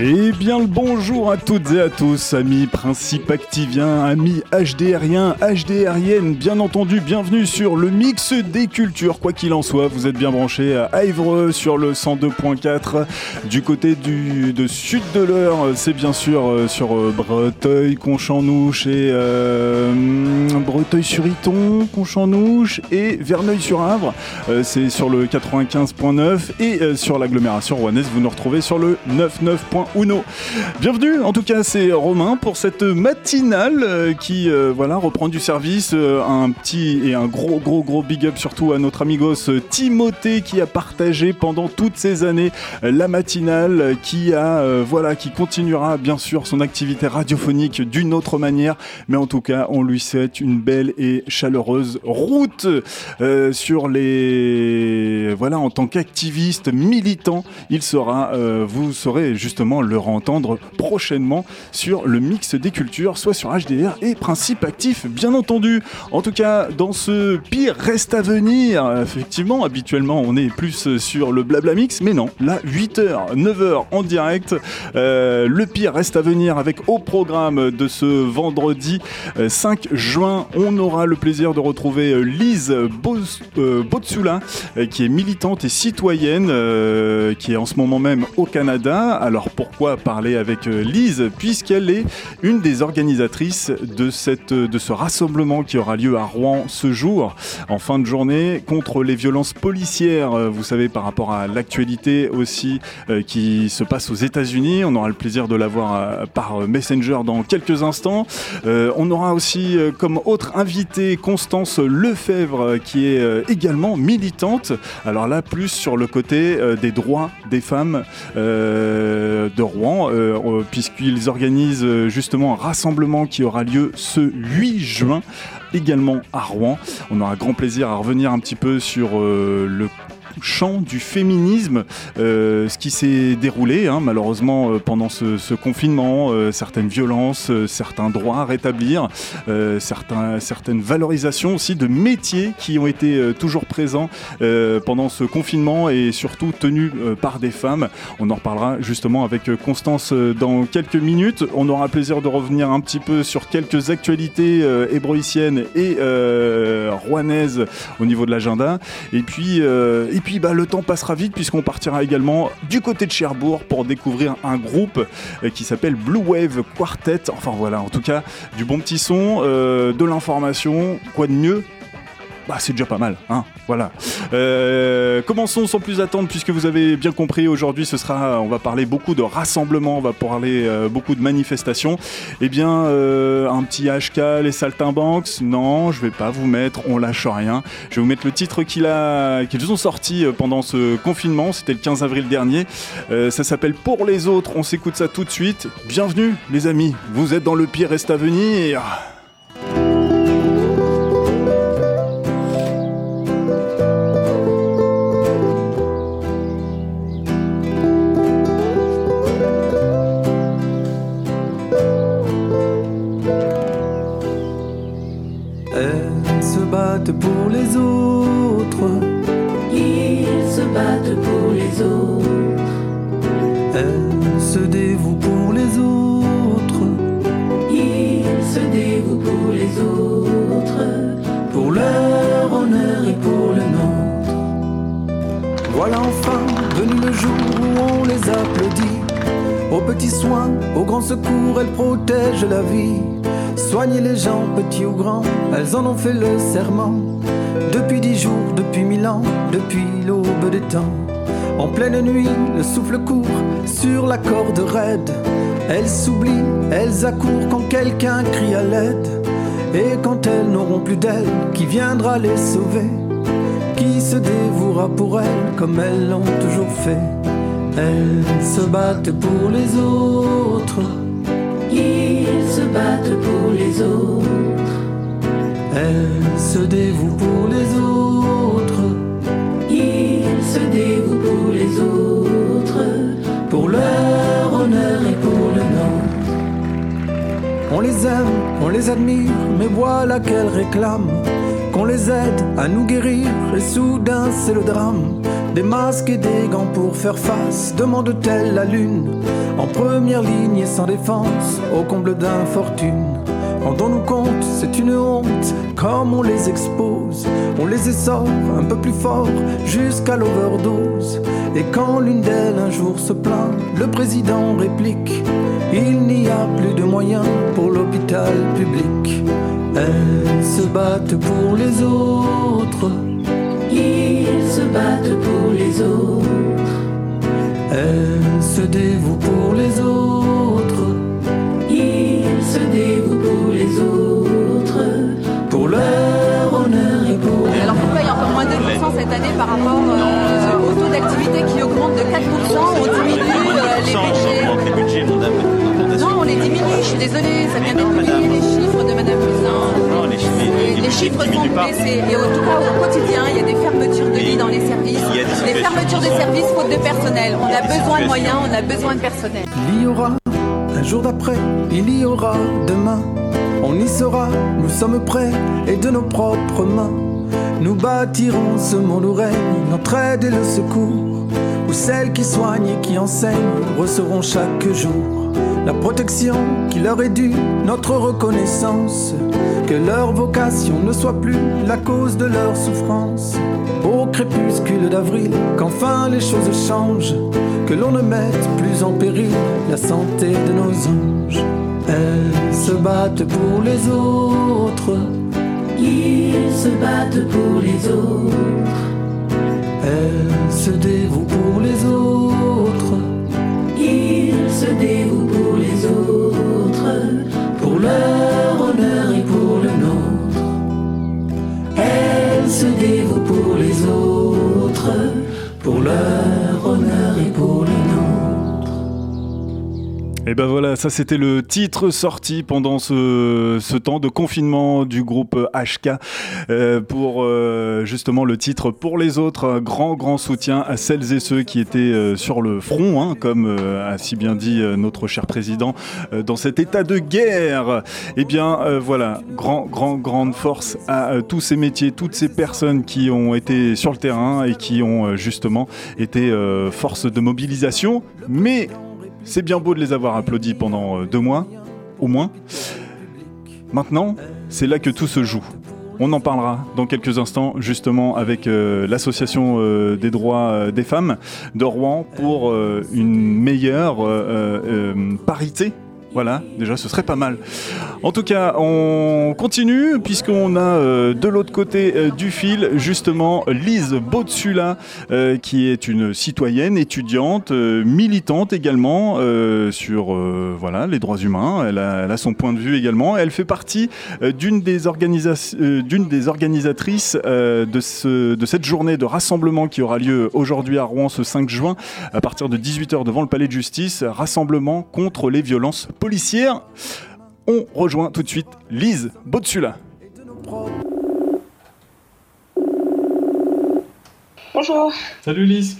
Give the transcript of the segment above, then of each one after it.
Et bien le bonjour à toutes et à tous, amis principes activiens, amis HDRiens, HDRiennes, bien entendu, bienvenue sur le mix des cultures. Quoi qu'il en soit, vous êtes bien branchés à Ivreux sur le 102.4. Du côté du de sud de l'heure, c'est bien sûr euh, sur euh, Breteuil, Conchanouche et euh, Breteuil-sur-Iton, Conchanouche et Verneuil-sur-Avre. C'est sur le 95.9 et sur l'agglomération rouennaise, vous nous retrouvez sur le 99.1. Bienvenue, en tout cas c'est Romain pour cette matinale euh, qui euh, voilà reprend du service. Euh, un petit et un gros gros gros big up surtout à notre amigos Timothée qui a partagé pendant toutes ces années la matinale, qui a voilà qui continuera bien sûr son activité radiophonique d'une autre manière, mais en tout cas on lui souhaite une belle et chaleureuse route sur les voilà en tant qu'activiste militant, il sera vous saurez justement le entendre prochainement sur le mix des cultures, soit sur HDR et Principe Actif, bien entendu. En tout cas, dans ce pire reste à venir, effectivement, habituellement, on est plus sur le blabla mix, mais non, là, 8h, 9h en direct, euh, le pire reste à venir avec au programme de ce vendredi euh, 5 juin, on aura le plaisir de retrouver euh, Lise euh, Botsula, euh, qui est militante et citoyenne, euh, qui est en ce moment même au Canada. Alors pourquoi parler avec euh, Lise Puisqu'elle est une des organisatrices de, cette, de ce rassemblement qui aura lieu à Rouen ce jour, en fin de journée, contre les violences policières, euh, vous savez, par rapport à l'actualité aussi euh, qui se passe aux États-Unis. On aura le plaisir de la voir euh, par Messenger dans quelques instants. Euh, on aura aussi euh, comme autre invité Constance Lefebvre, euh, qui est euh, également militante. Alors là, plus sur le côté euh, des droits des femmes euh, de Rouen, euh, euh, puisqu'ils organisent euh, justement un rassemblement qui aura lieu ce 8 juin également à Rouen. On aura grand plaisir à revenir un petit peu sur le champ du féminisme, euh, ce qui s'est déroulé hein, malheureusement euh, pendant ce, confinement, euh, certaines violences, certains droits à rétablir, certaines valorisations aussi de métiers qui ont été toujours présents pendant ce confinement et surtout tenus par des femmes. On en reparlera justement avec Constance dans quelques minutes. On aura plaisir de revenir un petit peu sur quelques actualités hébroïciennes et rouennaises au niveau de l'agenda. Et puis bah, le temps passera vite puisqu'on partira également du côté de Cherbourg pour découvrir un groupe euh, qui s'appelle Blue Wave Quartet. Enfin voilà, en tout cas, du bon petit son, euh, de l'information, quoi de mieux bah, c'est déjà pas mal, hein, voilà. Euh, commençons sans plus attendre, puisque vous avez bien compris, aujourd'hui, ce sera, on va parler beaucoup de rassemblements, on va parler euh, beaucoup de manifestations. Eh bien, euh, un petit HK, les saltimbanques, non, je vais pas vous mettre, on lâche rien. Je vais vous mettre le titre qu'ils ont sorti pendant ce confinement, c'était le 15 avril dernier. Ça s'appelle Pour les autres, on s'écoute ça tout de suite. Bienvenue, les amis, vous êtes dans le pire reste à venir. Petits ou grands, elles en ont fait le serment. Depuis dix jours, depuis mille ans, depuis l'aube des temps. En pleine nuit, le souffle court sur la corde raide. Elles s'oublient, elles accourent quand quelqu'un crie à l'aide. Et quand elles n'auront plus d'elles, qui viendra les sauver? Qui se dévouera pour elles comme elles l'ont toujours fait? Elles se battent pour les autres, ils se battent pour les autres, elles se dévouent pour les autres, ils se dévouent pour les autres, pour leur honneur et pour le nôtre. On les aime On les admire, mais voilà qu'elles réclament qu'on les aide à nous guérir. Et soudain, c'est le drame. Des masques et des gants pour faire face, demande-t-elle la lune première ligne et sans défense, au comble d'infortune. Rendons-nous compte, c'est une honte, comme on les expose. On les essore un peu plus fort, jusqu'à l'overdose. Et quand l'une d'elles un jour se plaint, le président réplique Il n'y a plus de moyens pour l'hôpital public. Elles se battent pour les autres. Ils se battent pour les autres. Elles se dévouent pour les autres. Ils se dévouent pour les autres. Pour leur honneur et pour. Alors pourquoi il y a encore moins de 2% cette année par rapport euh, au taux d'activité qui augmente de 4% On diminue euh, les budgets. Les diminue, je suis désolée, ça vient d'être publié les chiffres de Madame Buzyn. Les, les chiffres sont baissés. Et cas, au quotidien, il y a des fermetures de lits dans les services. Des fermetures de services faute de personnel. On a besoin de moyens, on a besoin de personnel. Il y aura un jour d'après, il y aura demain. On y sera, nous sommes prêts et de nos propres mains. Nous bâtirons ce monde où règne l'entraide et le secours. Où celles qui soignent et qui enseignent recevront chaque jour la protection qui leur est due, notre reconnaissance. Que leur vocation ne soit plus la cause de leur souffrance. Au crépuscule d'avril, qu'enfin les choses changent, que l'on ne mette plus en péril la santé de nos anges. Elles se battent pour les autres, Ils se battent pour les autres. elles se dévouent pour les autres, Ils se dévouent leur honneur et pour le nôtre. Elles se dévouent pour les autres. Pour leur honneur et pour. Et ben voilà, ça c'était le titre sorti pendant ce, temps de confinement du groupe HK euh, pour euh, justement le titre Pour les autres, grand grand soutien à celles et ceux qui étaient euh, sur le front, hein, comme a si bien dit notre cher président, dans cet état de guerre. Et bien euh, voilà, grand grand grande force à tous ces métiers, toutes ces personnes qui ont été sur le terrain et qui ont justement été force de mobilisation, mais c'est bien beau de les avoir applaudis pendant euh, deux mois, au moins. Maintenant, c'est là que tout se joue. On en parlera dans quelques instants, justement, avec euh, l'association euh, des droits des femmes de Rouen pour une meilleure parité. Voilà, déjà ce serait pas mal. En tout cas, on continue puisqu'on a euh, de l'autre côté euh, du fil justement Lise Botsula euh, qui est une citoyenne, étudiante, militante également sur les droits humains. Elle a, son point de vue également. Elle fait partie d'une des, organisatrices de, de cette journée de rassemblement qui aura lieu aujourd'hui à Rouen ce 5 juin à partir de 18h devant le palais de justice. Rassemblement contre les violences policières. On rejoint tout de suite Lise Botsula. Bonjour. Salut Lise.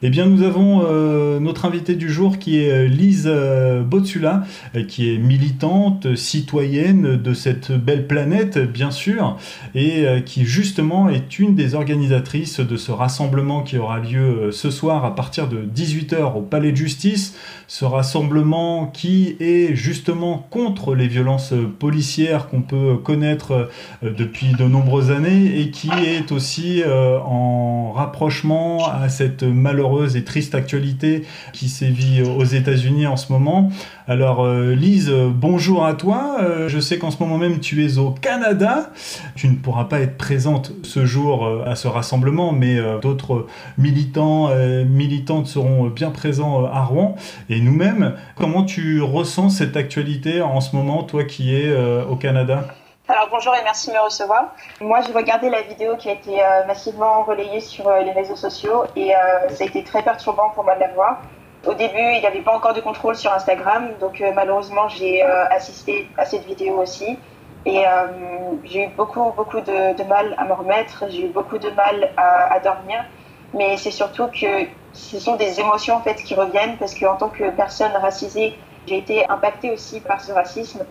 Eh bien, nous avons euh, notre invitée du jour qui est euh, Lise euh, Botsula, qui est militante, citoyenne de cette belle planète, bien sûr, et qui justement est une des organisatrices de ce rassemblement qui aura lieu ce soir à partir de 18h au Palais de Justice. Ce rassemblement qui est justement contre les violences policières qu'on peut connaître depuis de nombreuses années et qui est aussi en rapprochement à cette malheureuse et triste actualité qui sévit aux États-Unis en ce moment. Alors euh, Lise, bonjour à toi. Euh, je sais qu'en ce moment même tu es au Canada. Tu ne pourras pas être présente ce jour euh, à ce rassemblement, mais d'autres militants, militantes seront bien présents à Rouen. Et nous-mêmes, comment tu ressens cette actualité en ce moment, toi qui es au Canada? Alors bonjour et merci de me recevoir. Moi j'ai regardé la vidéo qui a été euh, massivement relayée sur euh, les réseaux sociaux et euh, ça a été très perturbant pour moi de la voir. Au début il n'y avait pas encore de contrôle sur Instagram donc malheureusement j'ai assisté à cette vidéo aussi et j'ai eu beaucoup beaucoup de, de mal à me remettre, j'ai eu beaucoup de mal à, à dormir mais c'est surtout que ce sont des émotions en fait qui reviennent parce qu'en tant que personne racisée J'ai été impactée aussi par ce racisme.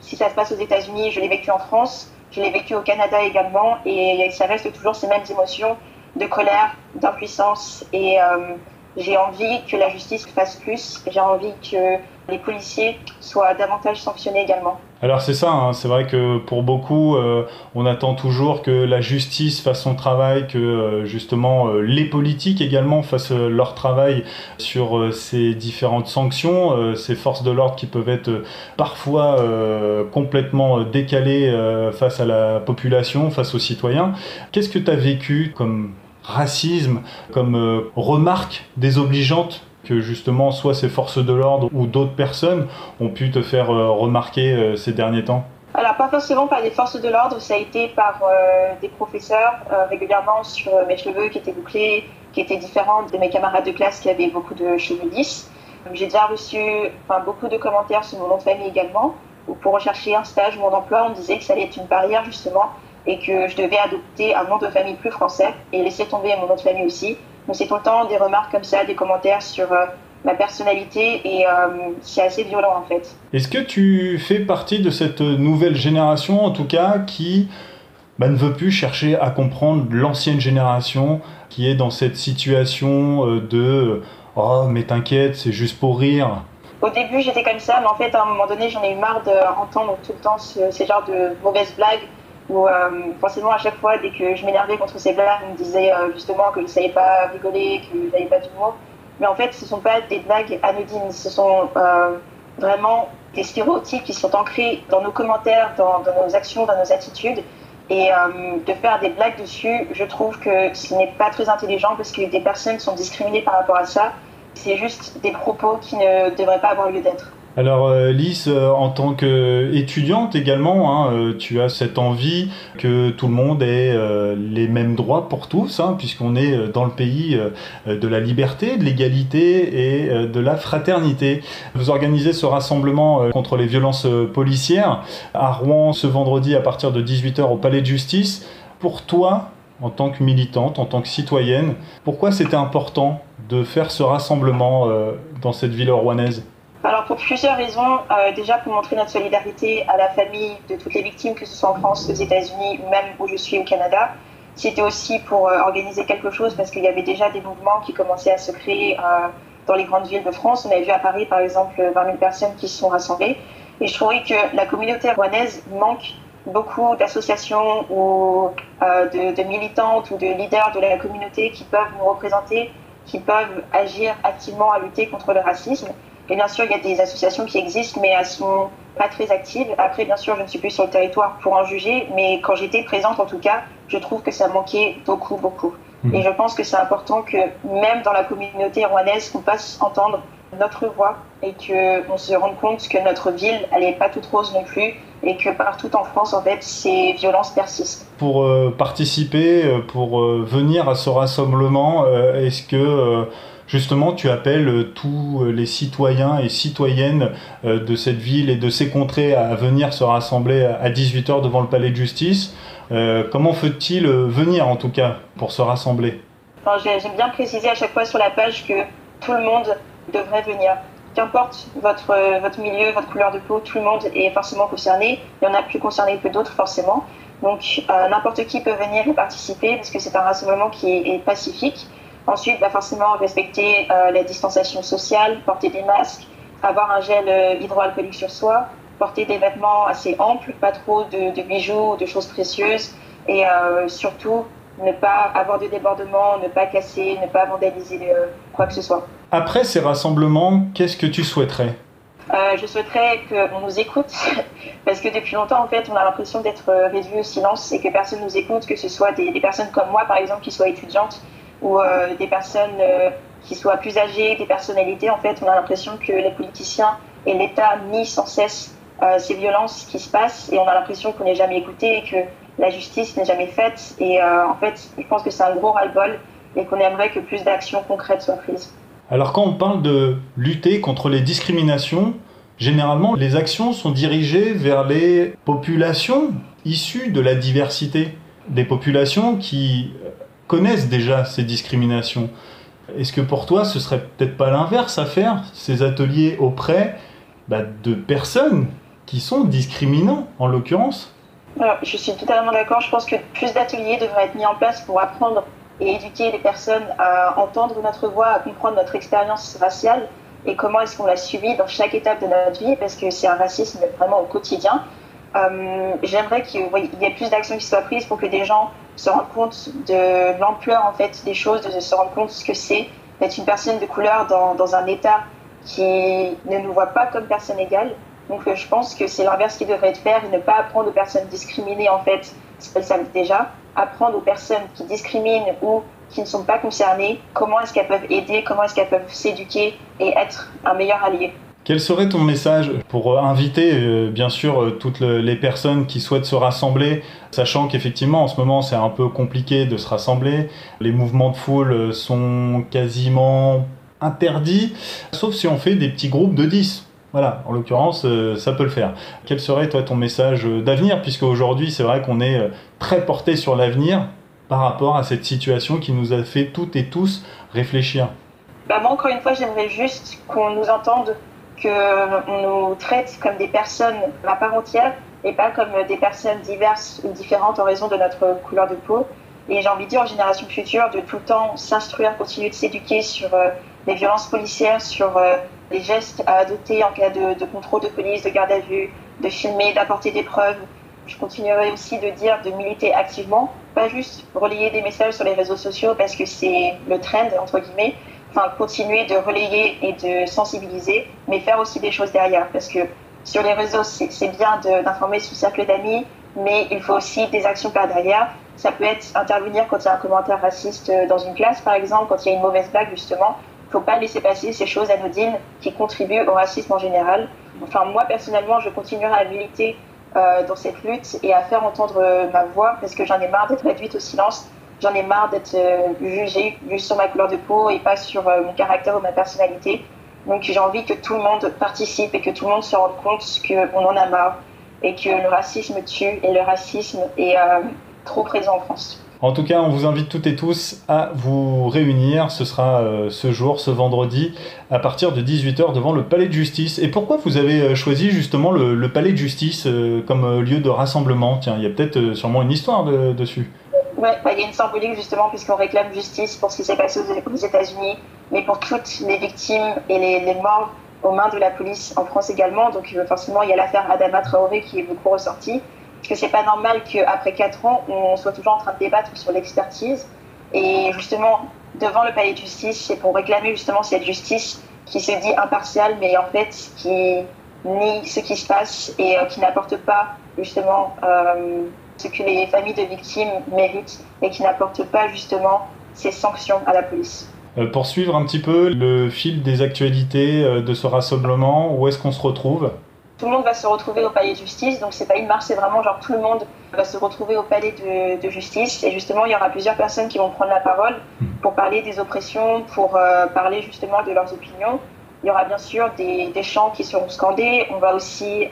Si ça se passe aux États-Unis, je l'ai vécu en France, je l'ai vécu au Canada également, et ça reste toujours ces mêmes émotions de colère, d'impuissance. Et euh, j'ai envie que la justice fasse plus. J'ai envie que les policiers soient davantage sanctionnés également. Alors c'est ça, hein. c'est vrai que pour beaucoup, euh, on attend toujours que la justice fasse son travail, que euh, justement euh, les politiques également fassent leur travail sur ces différentes sanctions, ces forces de l'ordre qui peuvent être parfois complètement décalées face à la population, face aux citoyens. Qu'est-ce que tu as vécu comme racisme, comme remarque désobligeante que justement soit ces forces de l'ordre ou d'autres personnes ont pu te faire euh, remarquer euh, ces derniers temps alors, pas forcément par des forces de l'ordre, ça a été par euh, des professeurs régulièrement sur mes cheveux qui étaient bouclés, qui étaient différents de mes camarades de classe qui avaient beaucoup de cheveux lisses. J'ai déjà reçu enfin, beaucoup de commentaires sur mon nom de famille également, où pour rechercher un stage ou mon emploi, on disait que ça allait être une barrière justement et que je devais adopter un nom de famille plus français et laisser tomber mon nom de famille aussi. Donc c'est tout le temps des remarques comme ça, des commentaires sur euh, ma personnalité et euh, c'est assez violent en fait. Est-ce que tu fais partie de cette nouvelle génération en tout cas qui bah, ne veut plus chercher à comprendre l'ancienne génération qui est dans cette situation euh, de oh mais t'inquiète c'est juste pour rire au début, j'étais comme ça, mais en fait, à un moment donné, j'en ai eu marre d'entendre tout le temps ce, ces genres de mauvaises blagues où euh, forcément à chaque fois dès que je m'énervais contre ces blagues, on me disait euh, justement que je ne savais pas rigoler, que je n'avais pas d'humour. Mais en fait, ce ne sont pas des blagues anodines, ce sont euh, vraiment des stéréotypes qui sont ancrés dans nos commentaires, dans, nos actions, dans nos attitudes. Et de faire des blagues dessus, je trouve que ce n'est pas très intelligent parce que des personnes sont discriminées par rapport à ça. C'est juste des propos qui ne devraient pas avoir lieu d'être. Alors euh, Lise, euh, en tant qu'étudiante également, hein, euh, tu as cette envie que tout le monde ait les mêmes droits pour tous, hein, puisqu'on est dans le pays de la liberté, de l'égalité et de la fraternité. Vous organisez ce rassemblement contre les violences policières à Rouen ce vendredi à partir de 18h au Palais de Justice. Pour toi, en tant que militante, en tant que citoyenne, pourquoi c'était important de faire ce rassemblement dans cette ville rouennaise alors pour plusieurs raisons. Euh, déjà pour montrer notre solidarité à la famille de toutes les victimes, que ce soit en France, aux États-Unis ou même où je suis au Canada. C'était aussi pour euh, organiser quelque chose parce qu'il y avait déjà des mouvements qui commençaient à se créer euh, dans les grandes villes de France. On avait vu à Paris par exemple 20 000 personnes qui se sont rassemblées. Et je trouvais que la communauté rouennaise manque beaucoup d'associations ou de militantes ou de leaders de la communauté qui peuvent nous représenter, qui peuvent agir activement à lutter contre le racisme. Et bien sûr, il y a des associations qui existent, mais elles sont pas très actives. Après, bien sûr, je ne suis plus sur le territoire pour en juger, mais quand j'étais présente, en tout cas, je trouve que ça manquait beaucoup, beaucoup. Mmh. Et je pense que c'est important que même dans la communauté rouennaise, on fasse entendre notre voix et qu'on se rende compte que notre ville, elle n'est pas toute rose non plus et que partout en France, en fait, ces violences persistent. Pour euh, participer, euh, pour euh, venir à ce rassemblement, est-ce que justement tu appelles euh, tous euh, les citoyens et citoyennes euh, de cette ville et de ces contrées à venir se rassembler à 18h devant le palais de justice. comment faut-il venir en tout cas pour se rassembler? J'aime bien préciser à chaque fois sur la page que tout le monde devrait venir. Qu'importe votre, votre milieu, votre couleur de peau, tout le monde est forcément concerné. Il y en a plus concernés que d'autres forcément. Donc n'importe qui peut venir et participer parce que c'est un rassemblement qui est pacifique. Ensuite, bah, forcément, respecter euh, la distanciation sociale, porter des masques, avoir un gel euh, hydroalcoolique sur soi, porter des vêtements assez amples, pas trop de, bijoux, de choses précieuses, et euh, surtout ne pas avoir de débordements, ne pas casser, ne pas vandaliser quoi que ce soit. Après ces rassemblements, qu'est-ce que tu souhaiterais? Je souhaiterais qu'on nous écoute, parce que depuis longtemps, en fait, on a l'impression d'être réduit au silence et que personne nous écoute, que ce soit des, des, personnes comme moi, par exemple, qui soient étudiantes, ou euh, des personnes euh, qui soient plus âgées, des personnalités, en fait, on a l'impression que les politiciens et l'État nient sans cesse euh, ces violences qui se passent et on a l'impression qu'on n'est jamais écouté et que la justice n'est jamais faite. Et en fait, je pense que c'est un gros ras-le-bol et qu'on aimerait que plus d'actions concrètes soient prises. Alors quand on parle de lutter contre les discriminations, généralement les actions sont dirigées vers les populations issues de la diversité. Des populations qui connaissent déjà ces discriminations. Est-ce que pour toi, ce serait peut-être pas l'inverse à faire, ces ateliers auprès bah, de personnes qui sont discriminants, en l'occurrence? je suis totalement d'accord. Je pense que plus d'ateliers devraient être mis en place pour apprendre et éduquer les personnes à entendre notre voix, à comprendre notre expérience raciale et comment est-ce qu'on l'a subi dans chaque étape de notre vie, parce que c'est un racisme vraiment au quotidien. Euh, j'aimerais qu'il y ait plus d'actions qui soient prises pour que des gens se rendent compte de l'ampleur en fait des choses, de se rendre compte ce que c'est d'être une personne de couleur dans, dans, un État qui ne nous voit pas comme personne égale. Donc euh, je pense que c'est l'inverse qui devrait être fait ne pas apprendre aux personnes discriminées en fait ce qu'elles savent déjà, apprendre aux personnes qui discriminent ou qui ne sont pas concernées comment est-ce qu'elles peuvent aider, comment est-ce qu'elles peuvent s'éduquer et être un meilleur allié. Quel serait ton message pour euh, inviter, euh, bien sûr, euh, toutes les personnes qui souhaitent se rassembler, sachant qu'effectivement, en ce moment, c'est un peu compliqué de se rassembler. Les mouvements de foule sont quasiment interdits, sauf si on fait des petits groupes de 10. Voilà, en l'occurrence, ça peut le faire. Quel serait, toi, ton message d'avenir, puisque aujourd'hui, c'est vrai qu'on est très porté sur l'avenir par rapport à cette situation qui nous a fait toutes et tous réfléchir bah Moi, encore une fois, j'aimerais juste qu'on nous entende qu'on nous traite comme des personnes à part entière et pas comme des personnes diverses ou différentes en raison de notre couleur de peau. Et j'ai envie de dire aux générations futures de tout le temps s'instruire, continuer de s'éduquer sur euh, les violences policières, sur euh, les gestes à adopter en cas de, contrôle de police, de garde à vue, de filmer, d'apporter des preuves. Je continuerai aussi de dire de militer activement, pas juste relayer des messages sur les réseaux sociaux parce que c'est le trend, entre guillemets, continuer de relayer et de sensibiliser, mais faire aussi des choses derrière. Parce que sur les réseaux, c'est bien d'informer son cercle d'amis, mais il faut aussi des actions par derrière. Ça peut être intervenir quand il y a un commentaire raciste dans une classe, par exemple, quand il y a une mauvaise blague, justement. Il ne faut pas laisser passer ces choses anodines qui contribuent au racisme en général. Enfin, moi, personnellement, je continuerai à militer euh, dans cette lutte et à faire entendre ma voix parce que j'en ai marre d'être réduite au silence J'en ai marre d'être euh, jugée juste sur ma couleur de peau et pas sur euh, mon caractère ou ma personnalité. Donc j'ai envie que tout le monde participe et que tout le monde se rende compte qu'on en a marre et que le racisme tue et le racisme est euh, trop présent en France. En tout cas, on vous invite toutes et tous à vous réunir. Ce sera ce jour, ce vendredi, à partir de 18h devant le Palais de Justice. Et pourquoi vous avez choisi justement le, Palais de Justice comme lieu de rassemblement? Tiens, il y a peut-être sûrement une histoire dessus. Ouais, bah, il y a une symbolique justement puisqu'on réclame justice pour ce qui s'est passé aux, États-Unis, mais pour toutes les victimes et les, morts aux mains de la police en France également. Donc euh, forcément, il y a l'affaire Adama Traoré qui est beaucoup ressortie. Parce que c'est pas normal qu'après 4 ans, on soit toujours en train de débattre sur l'expertise. Et justement, devant le palais de justice, c'est pour réclamer justement cette justice qui se dit impartiale, mais en fait qui nie ce qui se passe et euh, qui n'apporte pas justement euh, ce que les familles de victimes méritent et qui n'apportent pas justement ces sanctions à la police. Euh, pour suivre un petit peu le fil des actualités euh, de ce rassemblement, où est-ce qu'on se retrouve? Tout le monde va se retrouver au palais de justice, donc c'est pas une marche, c'est vraiment genre tout le monde va se retrouver au palais de, justice. Et justement, il y aura plusieurs personnes qui vont prendre la parole pour parler des oppressions, pour euh, parler justement de leurs opinions. Il y aura bien sûr des, des chants qui seront scandés. On va aussi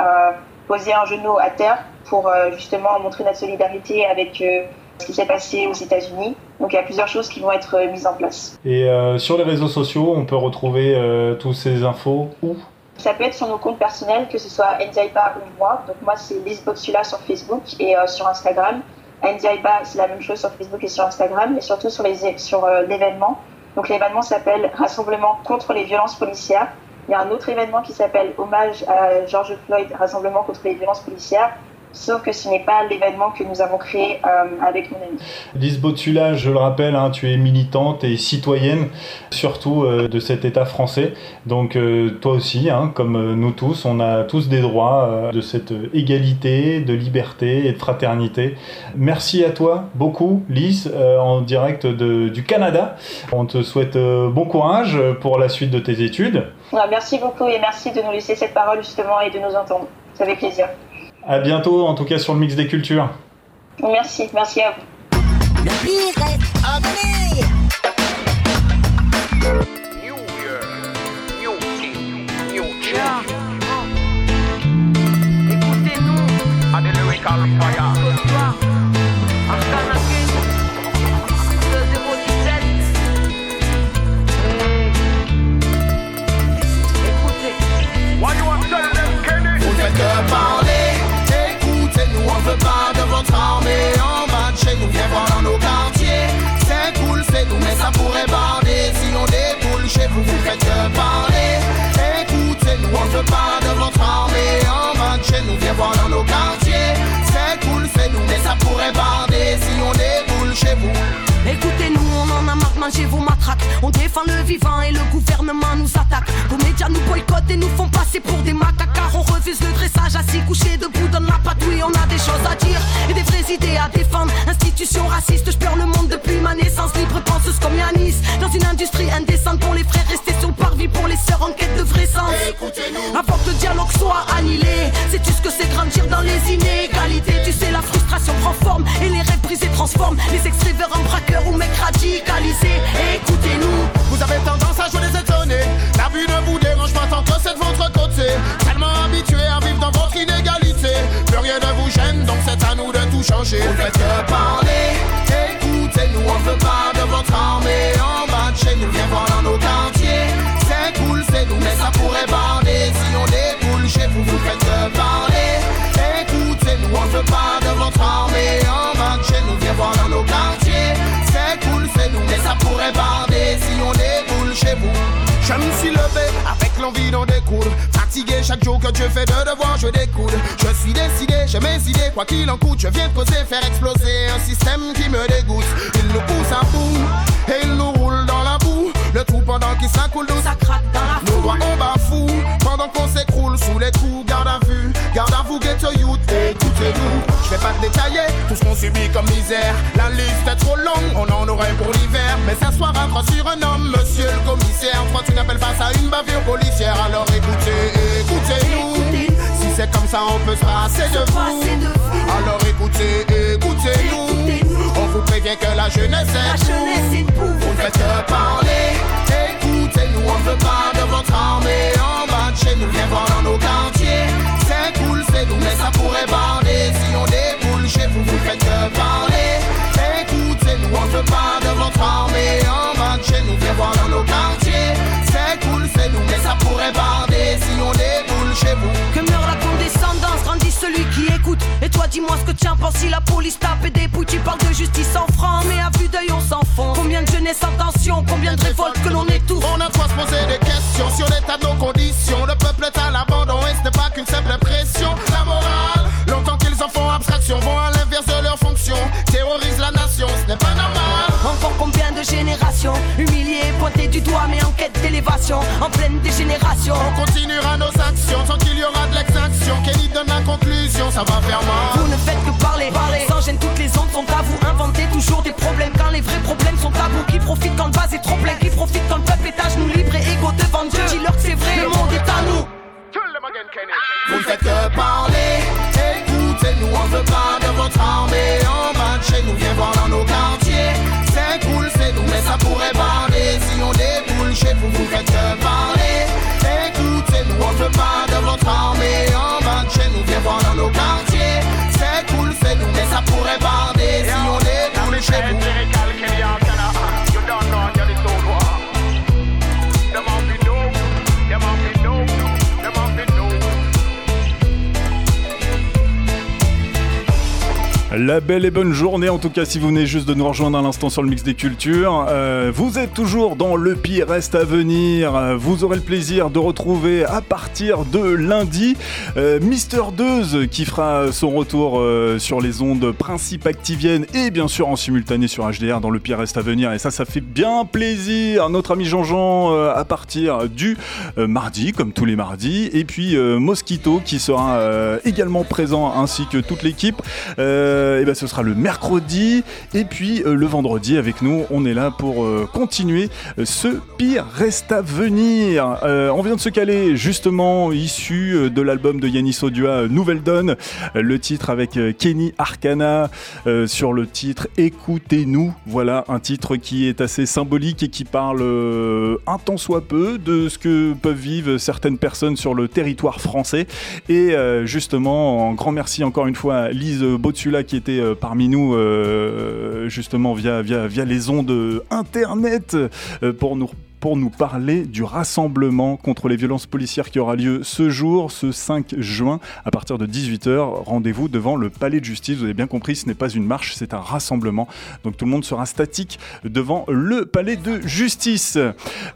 poser un genou à terre pour euh, justement montrer notre solidarité avec euh, ce qui s'est passé aux États-Unis. Donc il y a plusieurs choses qui vont être euh, mises en place. Et sur les réseaux sociaux, on peut retrouver toutes ces infos où? Ça peut être sur nos comptes personnels, que ce soit Ndiaïba ou moi. Donc moi, c'est Liz Boxula sur Facebook et sur Instagram. Ndiaïba, c'est la même chose sur Facebook et sur Instagram, mais surtout sur l'événement. Sur, l'événement. Donc l'événement s'appelle Rassemblement contre les violences policières. Il y a un autre événement qui s'appelle Hommage à George Floyd, Rassemblement contre les violences policières. Sauf que ce n'est pas l'événement que nous avons créé euh, avec mon ami. Lise Botula, je le rappelle, hein, tu es militante et citoyenne, surtout euh, de cet État français. Donc euh, toi aussi, hein, comme nous tous, on a tous des droits de cette égalité, de liberté et de fraternité. Merci à toi beaucoup, Lise, en direct de, du Canada. On te souhaite bon courage pour la suite de tes études. Merci beaucoup et merci de nous laisser cette parole justement et de nous entendre. Ça fait plaisir. À bientôt, en tout cas sur le mix des cultures. Merci, merci à vous. Le pire est venir. New Year, new team, new change. Écoutez-nous. À des lyrical fire. vous vous faites parler. Écoutez-nous, on se bat de votre armée. En main de nous, viens voir dans nos quartiers. C'est cool, c'est nous, mais ça pourrait barder si on déboule chez vous. Écoutez-nous, on en a marre de manger vos matraques. On défend le vivant et le gouvernement nous attaque. Vos médias nous boycottent et nous font passer pour des macaques. Car on refuse le dressage assis, couché, debout, donne la patte. Oui, on a des choses à dire et des vraies idées à défendre. Institutions racistes, je pleure le monde naissance. Libre penseuse comme Yanis. Dans une industrie indécente pour les frères, rester sur le parvis pour les sœurs en quête de vrai sens. Avant que le dialogue soit annihilé, sais-tu ce que c'est grandir dans les inégalités? Tu sais, la frustration prend forme et les rêves brisés transforment les extraits vers un braqueur ou mec radicalisé. Écoutez-nous. Vous avez tendance à jouer les étonnés. La vue ne vous dérange pas tant que c'est de votre côté. Tellement habitué à vivre dans votre inégalité. Plus rien ne vous gêne, donc c'est à nous de tout changer. Vous faites que parler. On veut pas de votre armée. En bas de chez nous, viens voir dans nos quartiers. C'est cool, c'est nous, mais ça pourrait barder. Si on déboule chez vous, vous faites parler. Écoutez-nous, on veut pas de votre armée. En bas de chez nous, viens voir dans nos quartiers. C'est cool, c'est nous, mais ça pourrait barder. Si on déboule chez vous. Je me suis levé avec l'envie d'en découdre. Fatigué chaque jour que Dieu fait de devoir, je découde. Je suis décidé, j'ai mes idées, quoi qu'il en coûte. Je viens de poser, faire exploser un système qui me dégoûte. Il nous pousse à bout et il nous roule dans la boue. Le tout pendant qu'il s'accoule d'eau. Ça craque dans la Nos doigts on bafoue pendant qu'on s'écroule sous les coups. Vais pas détailler tout ce qu'on subit comme misère. La liste est trop longue, on en aurait pour l'hiver. Mais s'asseoir à croix sur un homme, monsieur le commissaire. Toi, tu n'appelles pas ça une bavure policière. Alors écoutez, écoutez-nous. Si c'est comme ça, on peut se passer de vous. Alors écoutez, écoutez-nous. On vous prévient que la jeunesse est La jeunesse est pour vous ne faites dis-moi ce que tu en penses si la police tape et dépouille. Tu parles de justice en franc, mais à vue d'œil, on s'enfonce. Combien de jeunesse en tension, combien de révoltes que l'on étouffe. On a trop se poser des questions sur l'état de nos conditions. Le peuple est à l'abandon et ce n'est pas qu'une simple pression. La morale, longtemps qu'ils en font abstraction, vont à l'inverse de leur fonction. Terrorisent la nation, ce n'est pas normal. Encore combien de générations humiliées, pointées du doigt, mais en quête d'élévation, en pleine dégénération. On continuera nos actions tant qu'il y aura de donne la conclusion, ça va faire mal. Vous ne faites que parler, parler. Sans gêne, toutes les ondes sont à vous. Inventez toujours des problèmes quand les vrais problèmes sont tabous. Qui profitent quand le vase est trop plein, qui profitent quand le peuple est à genoux libre et égaux devant Dieu. Dis-leur que c'est vrai, le monde est à nous. Vous ne faites que parler. La belle et bonne journée, en tout cas si vous venez juste de nous rejoindre à l'instant sur le mix des cultures. Euh, vous êtes toujours dans Le Pire reste à venir. Euh, Vous aurez le plaisir de retrouver à partir de lundi euh, Mister Deuse qui fera son retour sur les ondes principes activiennes et bien sûr en simultané sur HDR dans Le Pire reste à venir. Et ça, ça fait bien plaisir. Notre ami Jean-Jean à partir du mardi, comme tous les mardis. Et puis Mosquito qui sera également présent ainsi que toute l'équipe. Et ben ce sera le mercredi. Et puis euh, le vendredi avec nous on est là pour euh, continuer euh, ce pire reste à venir. Euh, on vient de se caler justement issu euh, de l'album de Yanis Odua euh, Nouvelle Donne. Euh, le titre avec euh, Kenny Arcana euh, sur le titre Écoutez-nous. Voilà un titre qui est assez symbolique et qui parle euh, un tant soit peu de ce que peuvent vivre certaines personnes sur le territoire français. Et euh, justement, un grand merci encore une fois à Lise Botsula qui euh, parmi nous euh, justement via, via, via les ondes internet euh, pour nous pour nous parler du rassemblement contre les violences policières qui aura lieu ce jour, ce 5 juin, à partir de 18h. Rendez-vous devant le palais de justice. Vous avez bien compris, ce n'est pas une marche, c'est un rassemblement. Donc tout le monde sera statique devant le palais de justice.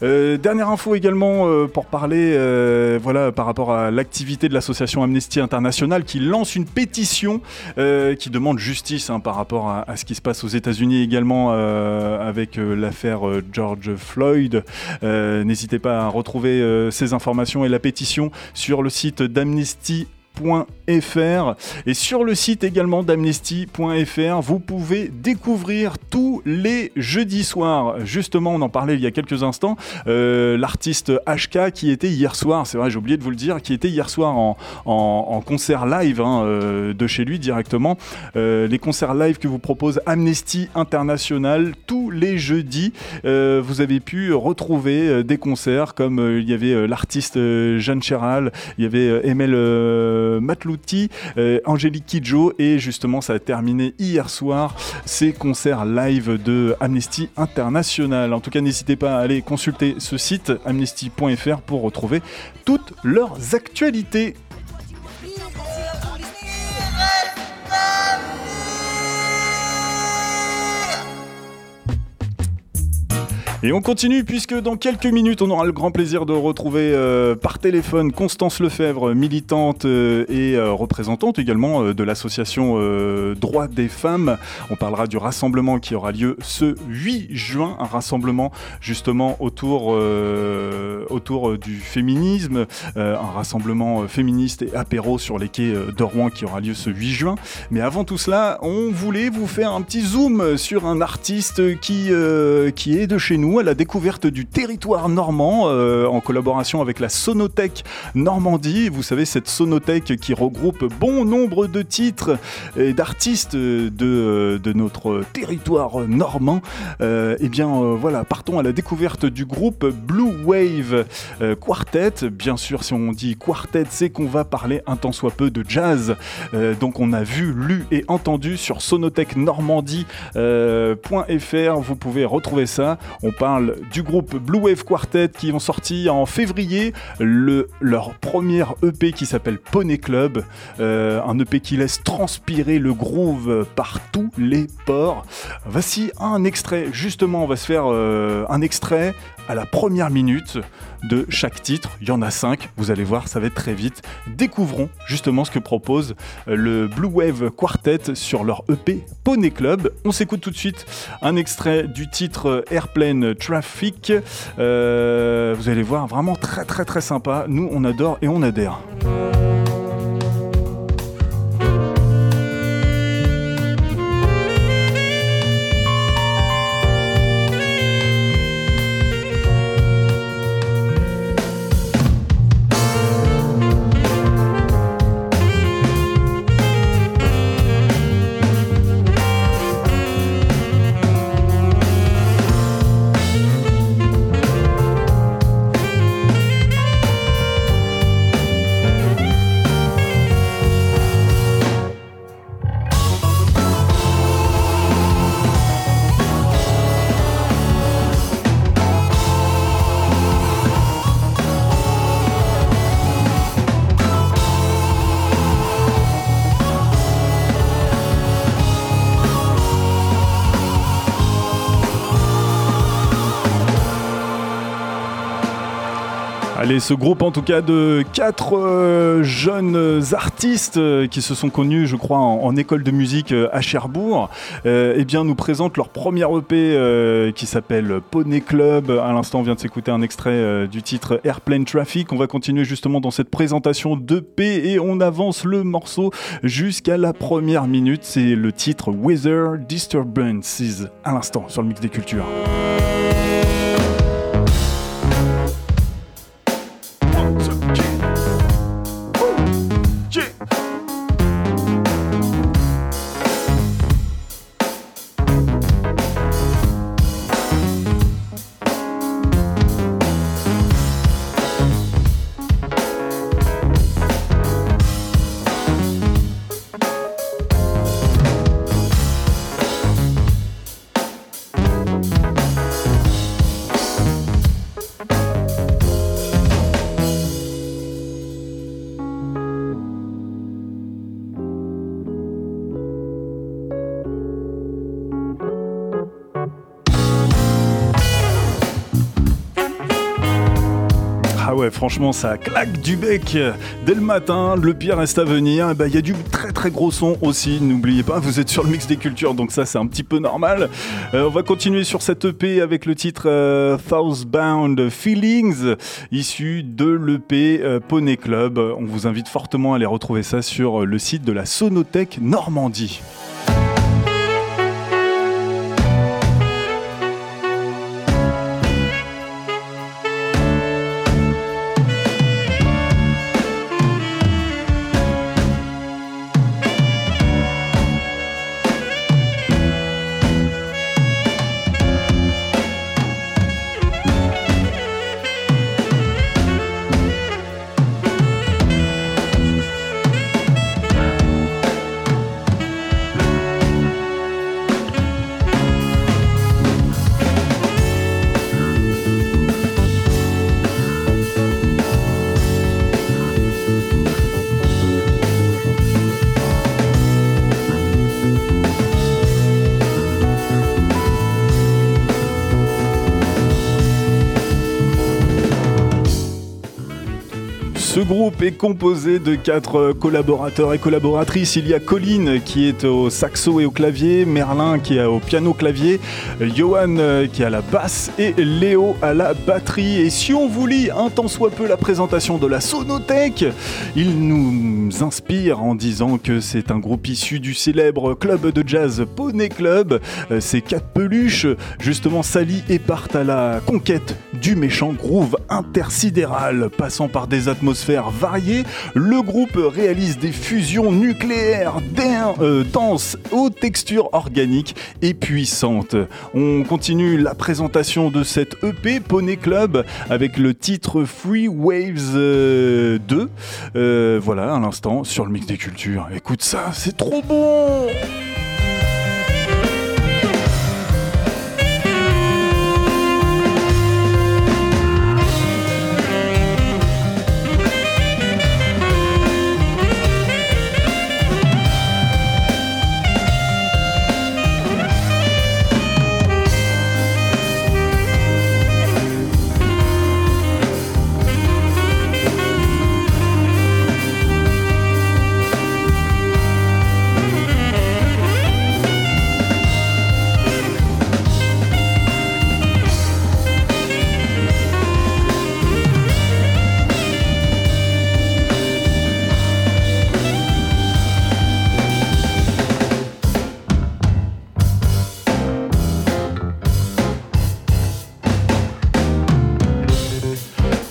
Euh, dernière info également euh, pour parler euh, voilà, par rapport à l'activité de l'association Amnesty International qui lance une pétition qui demande justice hein, par rapport à, à, ce qui se passe aux États-Unis également avec l'affaire George Floyd. N'hésitez pas à retrouver ces informations et la pétition sur le site d'Amnesty et sur le site également d'amnesty.fr, vous pouvez découvrir tous les jeudis soirs. Justement, on en parlait il y a quelques instants, euh, l'artiste HK qui était hier soir, c'est vrai, j'ai oublié de vous le dire, qui était hier soir en, concert live hein, euh, de chez lui directement. Euh, les concerts live que vous propose Amnesty International tous les jeudis, vous avez pu retrouver des concerts comme il y avait l'artiste Jeanne Chéral, il y avait Emel Matlouti, euh, Angélique Kidjo et justement ça a terminé hier soir ces concerts live de Amnesty International. En tout cas, n'hésitez pas à aller consulter ce site amnesty.fr pour retrouver toutes leurs actualités. Et on continue puisque dans quelques minutes, on aura le grand plaisir de retrouver euh, par téléphone Constance Lefebvre, militante euh, et euh, représentante également de l'association Droits des femmes. On parlera du rassemblement qui aura lieu ce 8 juin, un rassemblement justement autour, autour du féminisme, un rassemblement féministe et apéro sur les quais de Rouen qui aura lieu ce 8 juin. Mais avant tout cela, on voulait vous faire un petit zoom sur un artiste qui, qui est de chez nous à la découverte du territoire normand euh, en collaboration avec la Sonothèque Normandie. Vous savez, cette Sonothèque qui regroupe bon nombre de titres et d'artistes de, euh, notre territoire normand. Euh, eh bien, voilà, partons à la découverte du groupe Blue Wave Quartet. Bien sûr, si on dit quartet, c'est qu'on va parler un tant soit peu de jazz. donc, on a vu, lu et entendu sur sonothèquenormandie.fr. Vous pouvez retrouver ça. On parle du groupe Blue Wave Quartet qui ont sorti en février le, leur première EP qui s'appelle Poney Club. Euh, un EP qui laisse transpirer le groove par tous les ports. Voici un extrait, justement, on va se faire euh, un extrait à la première minute de chaque titre. Il y en a cinq, vous allez voir, ça va être très vite. Découvrons justement ce que propose euh, le Blue Wave Quartet sur leur EP Poney Club. On s'écoute tout de suite un extrait du titre Airplane Traffic. Euh, vous allez voir, vraiment très très très sympa. Nous, on adore et on adhère. Ce groupe en tout cas de quatre euh, jeunes artistes euh, qui se sont connus, je crois, en, école de musique euh, à Cherbourg, eh bien nous présentent leur premier EP qui s'appelle Poney Club. À l'instant, on vient de s'écouter un extrait du titre Airplane Traffic. On va continuer justement dans cette présentation d'EP et on avance le morceau jusqu'à la première minute. C'est le titre Weather Disturbances à l'instant sur le mix des cultures. Ça claque du bec dès le matin. Le pire reste à venir. Eh ben, il y a du très très gros son aussi. N'oubliez pas, vous êtes sur le mix des cultures, donc ça, c'est un petit peu normal. Euh, on va continuer sur cette EP avec le titre euh, Thousandbound Feelings, issu de l'EP euh, Poney Club. On vous invite fortement à aller retrouver ça sur le site de la Sonothèque Normandie. Groupe est composé de quatre collaborateurs et collaboratrices. Il y a Colline qui est au saxo et au clavier, Merlin qui est au piano clavier, Johan euh, qui est à la basse et Léo à la batterie. Et si on vous lit un tant soit peu la présentation de la Sonothèque, il nous inspire en disant que c'est un groupe issu du célèbre club de jazz Poney Club. Euh, ces quatre peluches justement s'allient et partent à la conquête du méchant groove intersidéral, passant par des atmosphères variés, le groupe réalise des fusions nucléaires euh, denses aux textures organiques et puissantes. On continue la présentation de cette EP Poney Club avec le titre Free Waves 2. Euh, euh, voilà, à l'instant, sur le mix des cultures. Écoute ça, c'est trop bon!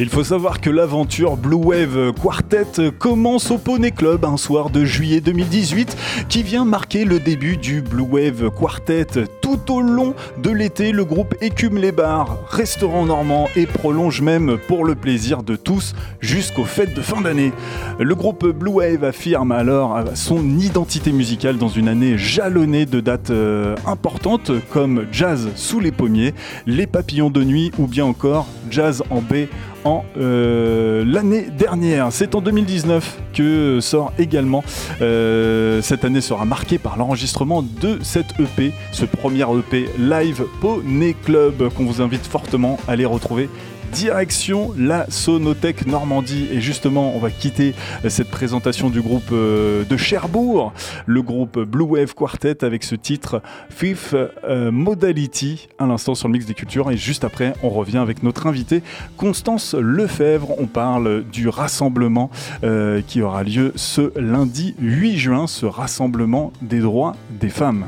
Il faut savoir que l'aventure Blue Wave Quartet commence au Poney Club un soir de juillet 2018 qui vient marquer le début du Blue Wave Quartet. Tout au long de l'été, le groupe écume les bars, restaurants normands et prolonge même pour le plaisir de tous jusqu'aux fêtes de fin d'année. Le groupe Blue Wave affirme alors son identité musicale dans une année jalonnée de dates euh, importantes comme Jazz sous les pommiers, Les Papillons de nuit ou bien encore Jazz en baie euh, l'année dernière. C'est en 2019 que sort également. Euh, cette année sera marquée par l'enregistrement de cette EP, ce premier EP Live Poney Club qu'on vous invite fortement à aller retrouver direction la Sonothèque Normandie. Et justement, on va quitter euh, cette présentation du groupe euh, de Cherbourg, le groupe Blue Wave Quartet avec ce titre Fifth euh, Modality à l'instant sur le mix des cultures. Et juste après, on revient avec notre invité Constance Lefebvre. On parle du rassemblement qui aura lieu ce lundi 8 juin, ce rassemblement des droits des femmes.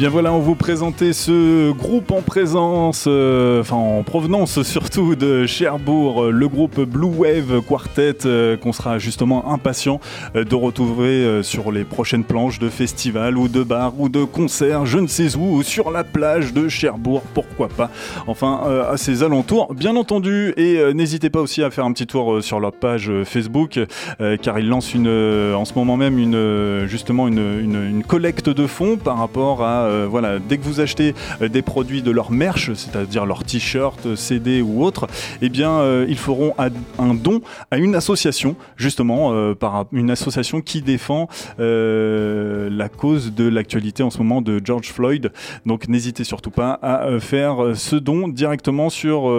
Bien voilà, on vous présentait ce groupe en présence, euh, enfin en provenance surtout de Cherbourg, le groupe Blue Wave Quartet, euh, qu'on sera justement impatient euh, de retrouver sur les prochaines planches de festivals ou de bars ou de concerts, je ne sais où, ou sur la plage de Cherbourg, pourquoi pas. Enfin, à ses alentours, bien entendu. Et n'hésitez pas aussi à faire un petit tour sur leur page Facebook, car ils lancent une, en ce moment même une, justement une collecte de fonds par rapport à euh, voilà, dès que vous achetez euh, des produits de leur merch, c'est-à-dire leurs t-shirts, CD ou autres, eh bien, euh, ils feront un don à une association, justement, par une association qui défend la cause de l'actualité en ce moment de George Floyd. Donc, n'hésitez surtout pas à faire ce don directement sur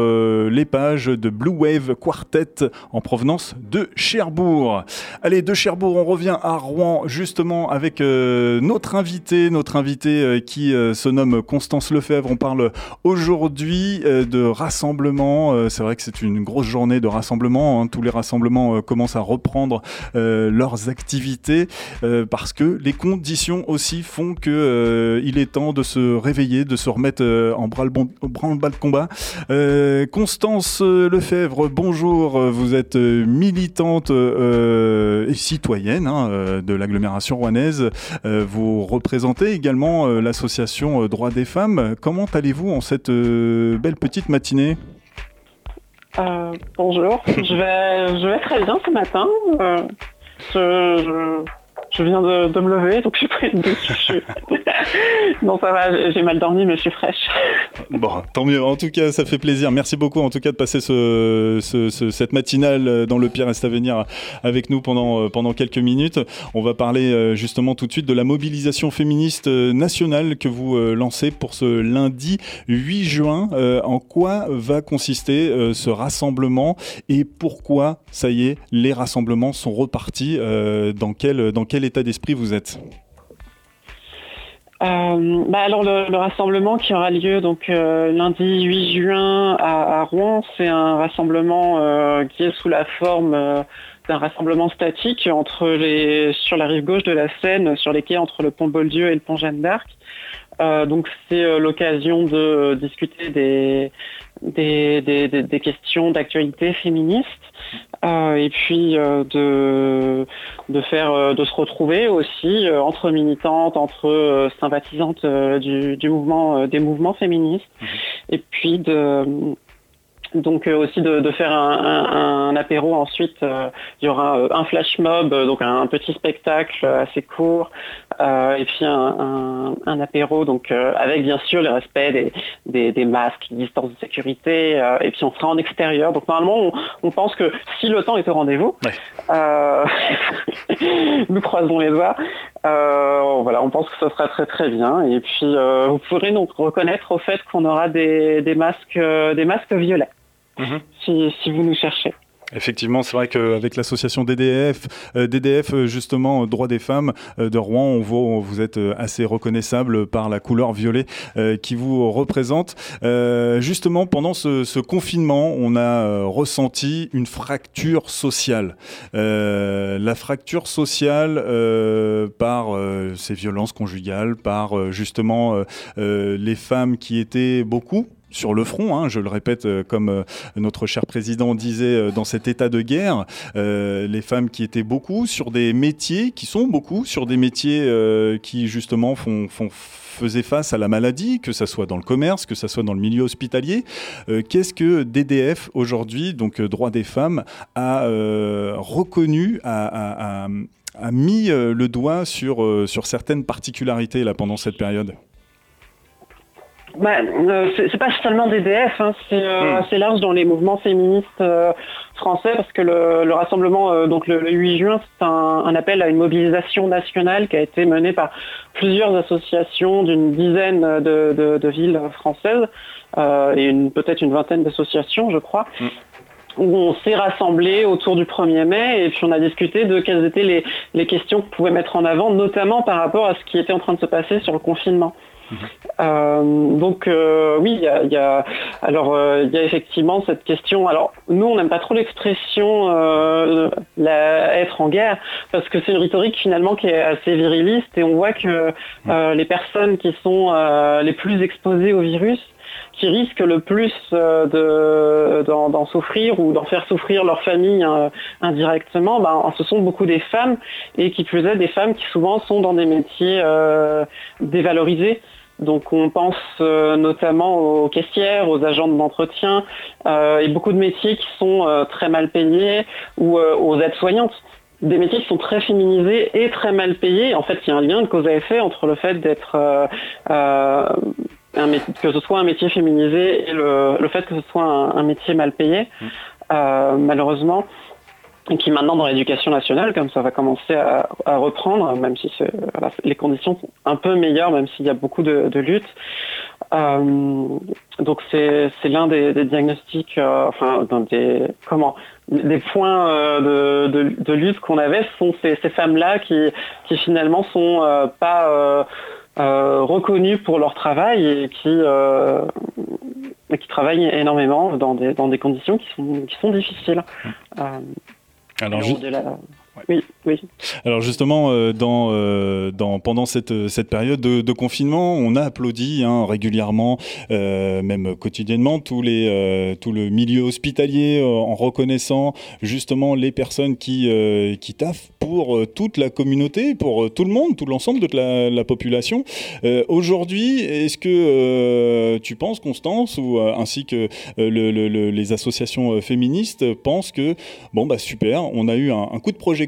les pages de Blue Wave Quartet en provenance de Cherbourg. Allez, de Cherbourg, on revient à Rouen, justement, avec notre invité, notre invité euh, qui euh, se nomme Constance Lefebvre. On parle aujourd'hui euh, de rassemblement. c'est vrai que c'est une grosse journée de rassemblement. Hein. Tous les rassemblements commencent à reprendre leurs activités parce que les conditions aussi font que il est temps de se réveiller, de se remettre en branle-bas de combat. Constance Lefebvre, bonjour. Vous êtes militante et citoyenne hein, de l'agglomération rouennaise. vous représentez également l'association euh, Droits des femmes. Comment allez-vous en cette euh, belle petite matinée? Euh, bonjour, je vais, je vais très bien ce matin. je, je viens de, me lever, donc j'ai pris une douche. non, ça va, j'ai mal dormi, mais je suis fraîche. bon, tant mieux. En tout cas, ça fait plaisir. Merci beaucoup, en tout cas, de passer ce, cette matinale dans le Pire Reste à venir avec nous pendant, pendant quelques minutes. On va parler euh, justement tout de suite de la mobilisation féministe euh, nationale que vous euh, lancez pour ce lundi 8 juin. En quoi va consister ce rassemblement et pourquoi, ça y est, les rassemblements sont repartis dans quel, dans quel état d'esprit vous êtes euh, bah alors le, rassemblement qui aura lieu donc euh, lundi 8 juin à, Rouen, c'est un rassemblement euh, qui est sous la forme d'un rassemblement statique entre les sur la rive gauche de la Seine, sur les quais entre le pont Boldieu et le pont Jeanne d'Arc. donc c'est l'occasion de discuter des, des questions d'actualité féministe. Euh, et puis euh, de, de faire euh, de se retrouver aussi entre militantes, entre sympathisantes du, du, mouvement des mouvements féministes, mhm. et puis de donc aussi de, de faire un, un, un, apéro ensuite. Il y aura un flash mob, donc un, petit spectacle assez court, et puis un, un, apéro, donc avec bien sûr le respect des, des, des masques, distance de sécurité, et puis on sera en extérieur. Donc normalement, on, on pense que si le temps est au rendez-vous, nous croisons les doigts. voilà, on pense que ce sera très très bien. Et puis vous pourrez donc reconnaître au fait qu'on aura des, des masques, des masques violets. Mhm. si, vous nous cherchez. Effectivement, c'est vrai qu'avec l'association DDF, euh, DDF euh, justement droit des femmes euh, de Rouen, on voit vous êtes assez reconnaissable par la couleur violet qui vous représente. justement, pendant ce, confinement, on a ressenti une fracture sociale. la fracture sociale par ces violences conjugales, par justement les femmes qui étaient beaucoup sur le front, hein, je le répète, euh, comme euh, notre cher président disait euh, dans cet état de guerre, les femmes qui étaient beaucoup sur des métiers, qui sont beaucoup sur des métiers qui justement faisaient face à la maladie, que ce soit dans le commerce, que ce soit dans le milieu hospitalier. Qu'est-ce que DDF aujourd'hui, donc droit des femmes, a reconnu, a, a, mis le doigt sur, sur certaines particularités là pendant cette période? Bah, euh, c'est pas seulement DDF, hein, c'est euh, hmm. assez large dans les mouvements féministes euh, français parce que le, rassemblement, donc le, 8 juin, c'est un, appel à une mobilisation nationale qui a été menée par plusieurs associations d'une dizaine de, villes françaises et peut-être une vingtaine d'associations, je crois. Hmm. où on s'est rassemblés autour du 1er mai et puis on a discuté de quelles étaient les, les questions qu'on pouvait mettre en avant, notamment par rapport à ce qui était en train de se passer sur le confinement. Euh, donc euh, oui, il y a, y a, alors il y a effectivement cette question. Alors nous, on n'aime pas trop l'expression être en guerre parce que c'est une rhétorique finalement qui est assez viriliste et on voit que les personnes qui sont les plus exposées au virus qui risquent le plus euh, d'en souffrir ou d'en faire souffrir leur famille euh, indirectement, ben, ce sont beaucoup des femmes et qui plus est des femmes qui souvent sont dans des métiers euh, dévalorisés. Donc on pense notamment aux caissières, aux agents d'entretien et beaucoup de métiers qui sont très mal payés ou aux aides-soignantes des métiers qui sont très féminisés et très mal payés. En fait, il y a un lien de cause à effet entre le fait d'être que ce soit un métier féminisé et le, fait que ce soit un, métier mal payé, mmh. euh, malheureusement, et qui maintenant dans l'éducation nationale, comme ça va commencer à, reprendre, même si les conditions sont un peu meilleures, même s'il y a beaucoup de, luttes. Euh, donc c'est l'un des, diagnostics, euh, enfin des comment des points de, lutte qu'on avait, sont ces, femmes-là qui, qui finalement sont pas euh, reconnus pour leur travail et qui, euh, travaillent énormément dans des, conditions qui sont, difficiles. Euh, Alors, oui, oui. Alors justement, euh, dans, euh, dans, pendant cette, cette période de, confinement, on a applaudi hein, régulièrement, euh, même quotidiennement, tous les, tout le milieu hospitalier en reconnaissant justement les personnes qui, qui taffent pour toute la communauté, pour tout le monde, tout l'ensemble de la, la population. Aujourd'hui, est-ce que tu penses, Constance, ou ainsi que le, les associations féministes pensent que bon bah super, on a eu un, un coup de projet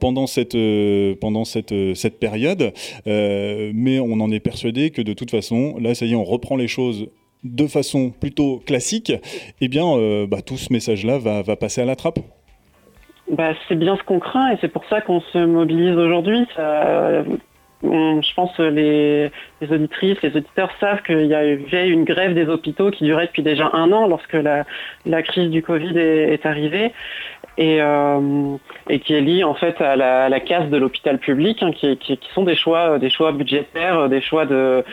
pendant cette, euh, euh, période, euh, mais on en est persuadé que de toute façon, là, ça y est, on reprend les choses de façon plutôt classique, eh bien, bah, tout ce message-là va, va passer à la trappe. Bah, c'est bien ce qu'on craint et c'est pour ça qu'on se mobilise aujourd'hui. je pense les, les, auditrices, les auditeurs savent qu'il y a eu une grève des hôpitaux qui durait depuis déjà un an lorsque la, crise du Covid est, est arrivée. Et, euh, et qui est lié en fait à la, casse de l'hôpital public, hein, qui, sont des choix, des choix budgétaires, des choix de,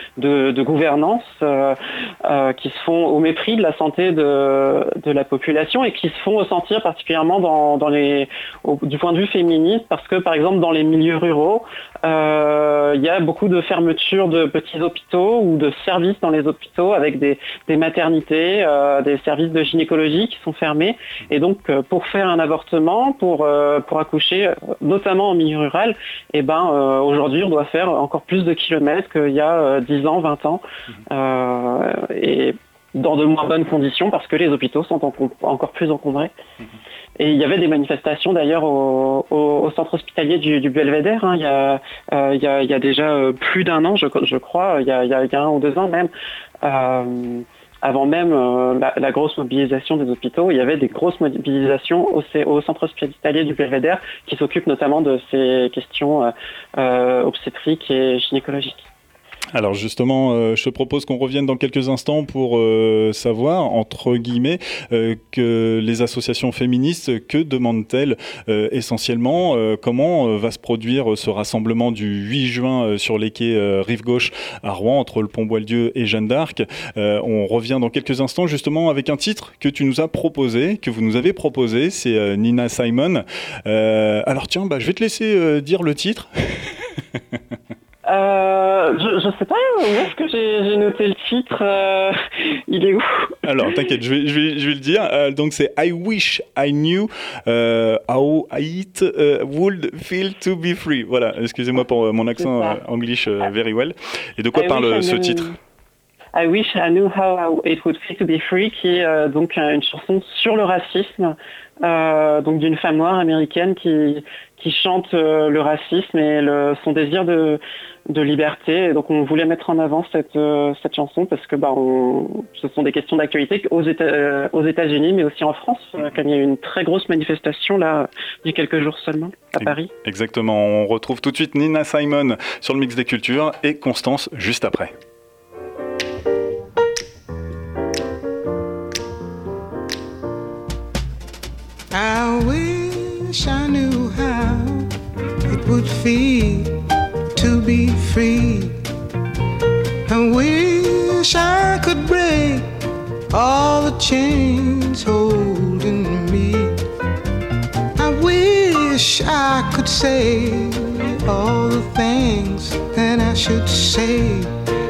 gouvernance euh, euh, qui se font au mépris de la santé de, la population et qui se font ressentir particulièrement dans, les, du point de vue féministe, parce que par exemple dans les milieux ruraux, euh, il y a beaucoup de fermetures de petits hôpitaux ou de services dans les hôpitaux avec des, maternités, euh, des services de gynécologie qui sont fermés. Et donc pour faire un avortement, pour, pour accoucher, notamment en milieu rural, eh ben aujourd'hui on doit faire encore plus de kilomètres qu'il y a 10 ans, 20 ans. et dans de moins bonnes conditions parce que les hôpitaux sont encore plus encombrés. Et il y avait des manifestations d'ailleurs au, centre hospitalier du, du Belvédère. Hein. Il, y a, euh, il, y a, déjà euh, plus d'un an, je, crois, il y, a, un ou deux ans même. Euh, avant même la, la, grosse mobilisation des hôpitaux, il y avait des grosses mobilisations au, au centre hospitalier du Belvédère qui s'occupe notamment de ces questions obstétriques et gynécologiques. Alors justement, euh, je te propose qu'on revienne dans quelques instants pour euh, savoir, entre guillemets, euh, que les associations féministes, que demandent-elles essentiellement Comment va se produire ce rassemblement du 8 juin sur les quais Rive Gauche à Rouen, entre le pont Boileau et Jeanne d'Arc On revient dans quelques instants justement avec un titre que tu nous as proposé, que vous nous avez proposé, c'est Nina Simon. alors tiens, bah, je vais te laisser dire le titre. Euh, je, je sais pas où est-ce que j'ai noté le titre. Euh, il est où? Alors, t'inquiète, je vais, je, vais, je vais le dire. Euh, donc, c'est I wish I knew how it would feel to be free. Voilà, excusez-moi pour mon accent anglais very well. Et de quoi parle ce titre? I wish I knew how it would feel to be free, qui est donc une chanson sur le racisme, donc d'une femme noire américaine qui qui chante le racisme et le, son désir de de liberté. Et donc on voulait mettre en avant cette, euh, cette chanson parce que bah, on, ce sont des questions d'actualité aux, États, euh, aux États-Unis, mais aussi en France, euh, quand il y a eu une très grosse manifestation là, il y a quelques jours seulement, à Paris. Exactement. On retrouve tout de suite Nina Simon sur le mix des cultures et Constance juste après. I wish I knew how it would feel. To be free. I wish I could break all the chains holding me. I wish I could say all the things that I should say.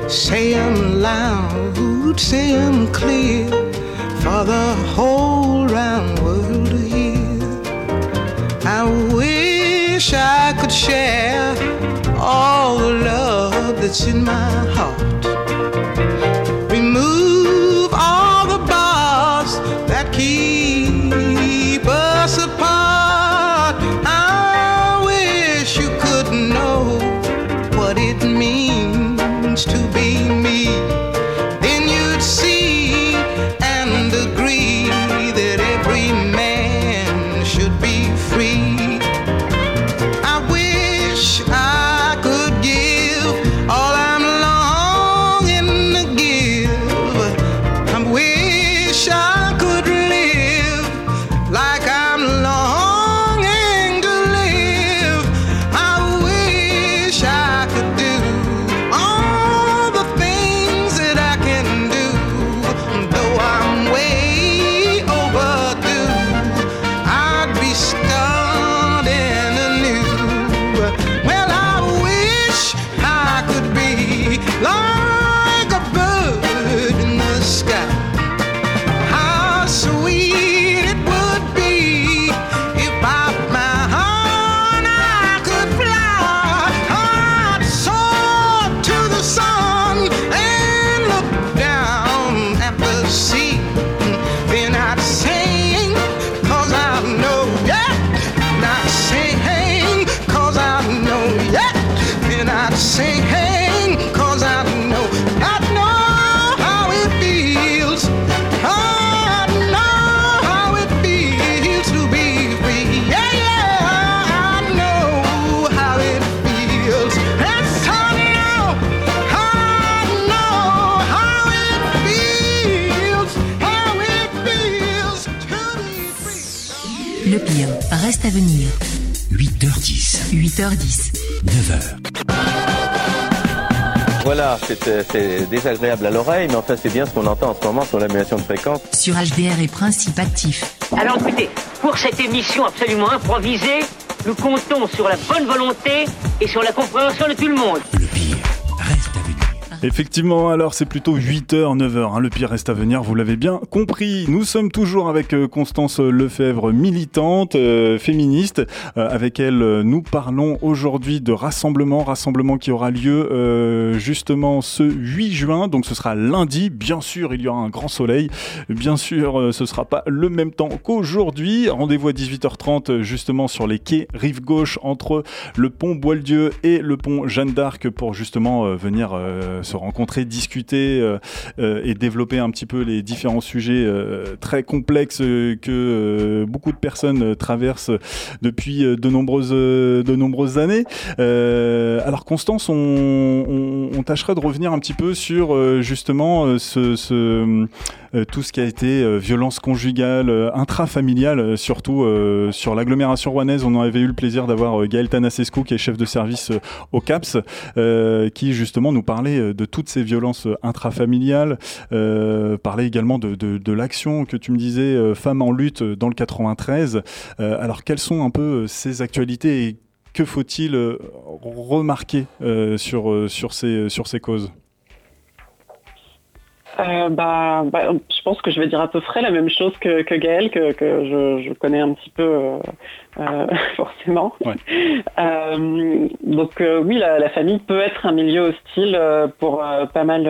Say them loud, say them clear for the whole round world to hear. I wish I could share all the love that's in my heart. 8h10, 8h10. 9h. Voilà, c'est désagréable à l'oreille, mais enfin c'est bien ce qu'on entend en ce moment sur l'annulation de fréquence. Sur HDR et Principe Actif. Alors écoutez, pour cette émission absolument improvisée, nous comptons sur la bonne volonté et sur la compréhension de tout le monde. Effectivement, alors c'est plutôt 8h, 9h, hein, le pire reste à venir, vous l'avez bien compris. Nous sommes toujours avec euh, Constance Lefebvre, militante, euh, féministe. Euh, avec elle, nous parlons aujourd'hui de rassemblement, rassemblement qui aura lieu justement ce 8 juin, donc ce sera lundi. Bien sûr, il y aura un grand soleil. Bien sûr, ce sera pas le même temps qu'aujourd'hui. Rendez-vous à 18h30 justement sur les quais rive gauche entre le pont Boieldieu et le pont Jeanne d'Arc pour justement venir se rencontrer, discuter euh, euh, et développer un petit peu les différents sujets euh, très complexes que beaucoup de personnes traversent depuis de nombreuses, de nombreuses années. Alors Constance, on, on, on tâcherait de revenir un petit peu sur justement ce, ce, tout ce qui a été euh, violence conjugale, euh, intrafamiliale, euh, surtout euh, sur l'agglomération rouennaise. On en avait eu le plaisir d'avoir euh, Gaël Tanasescu, qui est chef de service euh, au CAPS, euh, qui justement nous parlait euh, de toutes ces violences euh, intrafamiliales, euh, parlait également de, l'action que tu me disais, euh, Femmes en lutte euh, dans le 93. Euh, alors quelles sont un peu euh, ces actualités et que faut-il euh, remarquer euh, euh, sur ces causes? Euh, bah, bah, je pense que je vais dire à peu près la même chose que, que Gaël, que, que je, je connais un petit peu euh, euh, forcément. Euh, donc oui, la, la famille peut être un milieu hostile pour pas mal,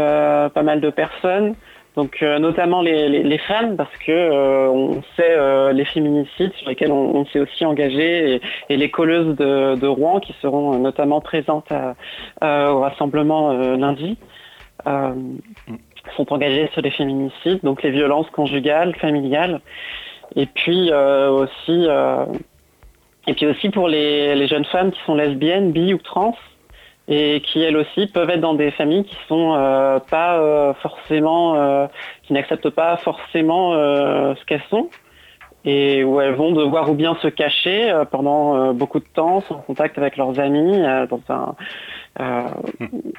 pas mal de personnes. Donc notamment les, les, les femmes, parce que on sait les féminicides sur lesquels on, on s'est aussi engagé et, et les colleuses de, de Rouen qui seront notamment présentes à- au rassemblement lundi. Euh, sont engagés sur les féminicides, donc les violences conjugales, familiales, et puis euh, aussi euh, et puis aussi pour les, jeunes femmes qui sont lesbiennes, bi ou trans, et qui elles aussi peuvent être dans des familles qui sont euh, pas forcément, qui n'acceptent pas forcément ce qu'elles sont, et où elles vont devoir ou bien se cacher pendant beaucoup de temps, sans contact avec leurs amis, dans un